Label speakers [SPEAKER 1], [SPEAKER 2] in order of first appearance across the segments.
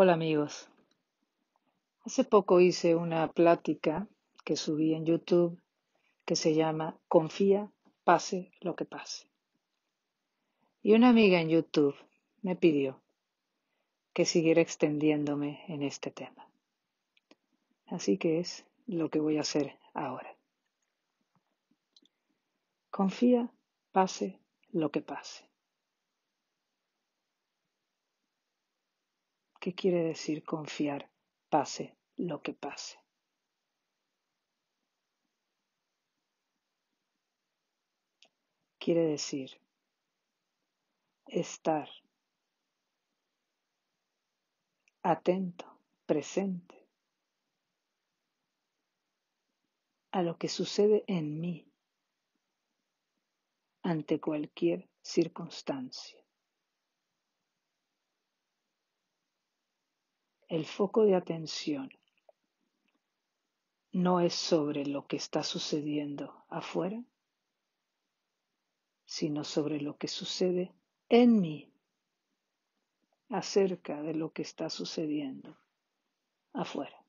[SPEAKER 1] Hola amigos. Hace poco hice una plática que subí en YouTube que se llama Confía, pase lo que pase. Y una amiga en YouTube me pidió que siguiera extendiéndome en este tema. Así que es lo que voy a hacer ahora. Confía, pase lo que pase. ¿Qué quiere decir confiar, pase lo que pase? Quiere decir estar atento, presente a lo que sucede en mí ante cualquier circunstancia. El foco de atención no es sobre lo que está sucediendo afuera, sino sobre lo que sucede en mí acerca de lo que está sucediendo afuera.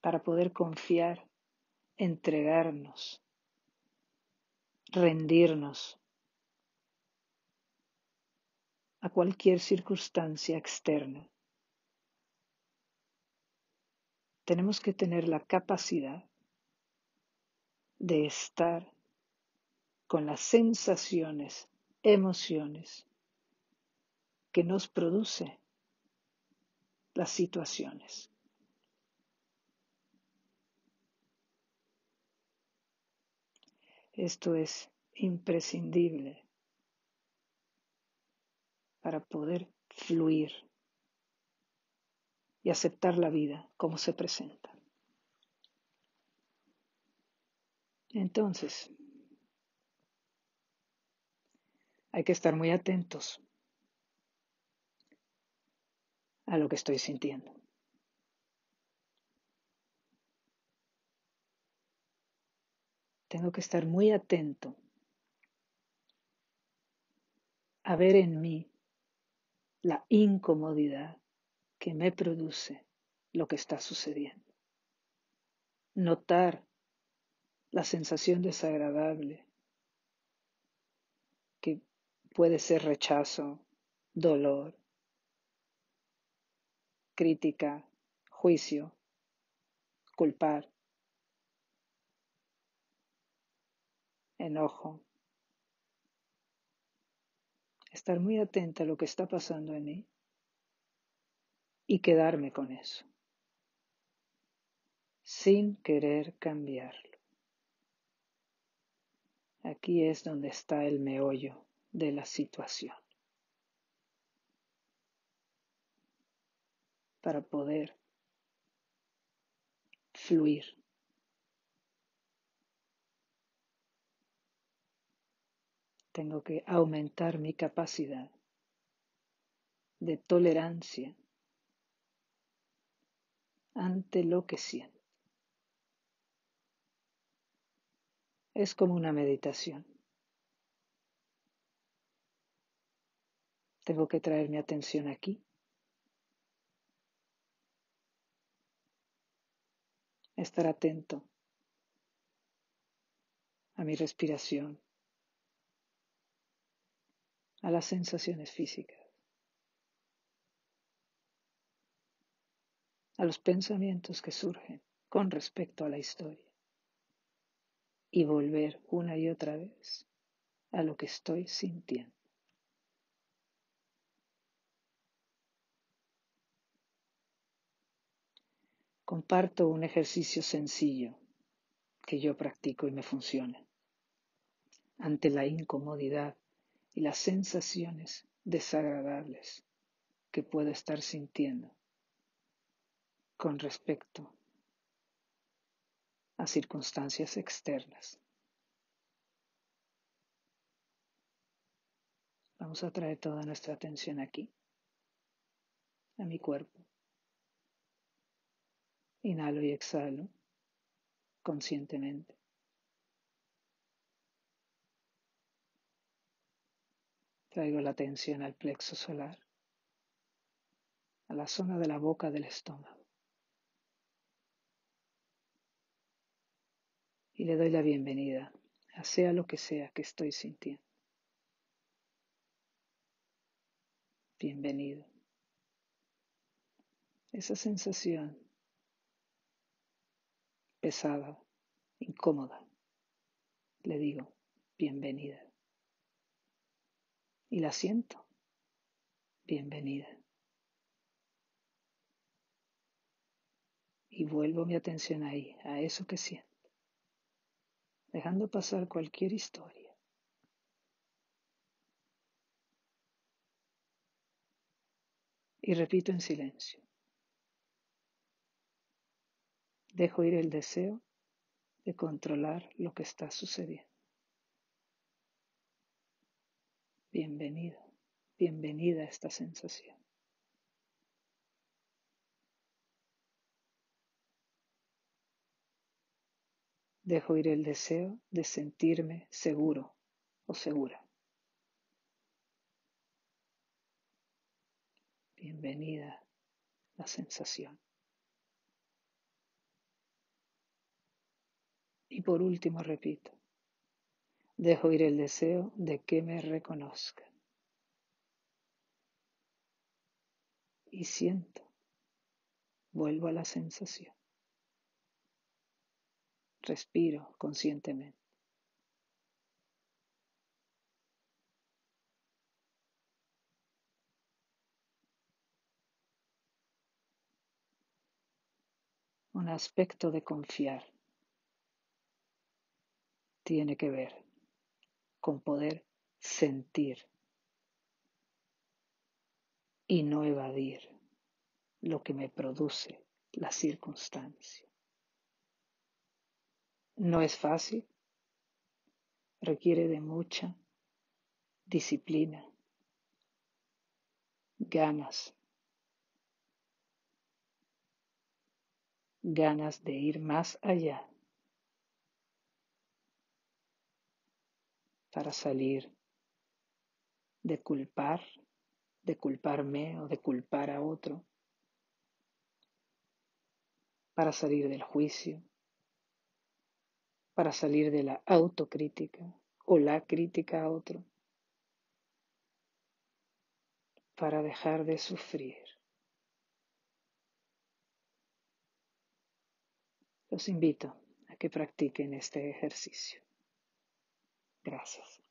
[SPEAKER 1] Para poder confiar, entregarnos, rendirnos a cualquier circunstancia externa. Tenemos que tener la capacidad de estar con las sensaciones, emociones que nos produce las situaciones. Esto es imprescindible para poder fluir y aceptar la vida como se presenta. Entonces, hay que estar muy atentos a lo que estoy sintiendo. Tengo que estar muy atento a ver en mí la incomodidad que me produce lo que está sucediendo. Notar la sensación desagradable que puede ser rechazo, dolor, crítica, juicio, culpar, enojo, estar muy atenta a lo que está pasando en mí y quedarme con eso, sin querer cambiarlo. Aquí es donde está el meollo de la situación. Para poder fluir tengo que aumentar mi capacidad de tolerancia ante lo que siento. Es como una meditación. Tengo que traer mi atención aquí. Estar atento a mi respiración a las sensaciones físicas, a los pensamientos que surgen con respecto a la historia y volver una y otra vez a lo que estoy sintiendo. Comparto un ejercicio sencillo que yo practico y me funciona. Ante la incomodidad y las sensaciones desagradables que puedo estar sintiendo con respecto a circunstancias externas. Vamos a traer toda nuestra atención aquí, a mi cuerpo. Inhalo y exhalo conscientemente. Traigo la atención al plexo solar, a la zona de la boca del estómago. Y le doy la bienvenida a sea lo que sea que estoy sintiendo. Bienvenido. Esa sensación pesada, incómoda, le digo, bienvenida. Y la siento, bienvenida. Y vuelvo mi atención ahí, a eso que siento, dejando pasar cualquier historia. Y repito en silencio. Dejo ir el deseo de controlar lo que está sucediendo. Bienvenido, bienvenida a esta sensación. Dejo ir el deseo de sentirme seguro o segura. Bienvenida la sensación. Y por último repito, dejo ir el deseo de que me reconozcan. Y siento, vuelvo a la sensación. Respiro conscientemente. Un aspecto de confiar tiene que ver con poder sentir y no evadir lo que me produce la circunstancia. No es fácil, requiere de mucha disciplina, ganas, ganas de ir más allá para salir de culpar, de culparme o de culpar a otro, para salir del juicio, para salir de la autocrítica o la crítica a otro, para dejar de sufrir. Los invito a que practiquen este ejercicio. Gracias.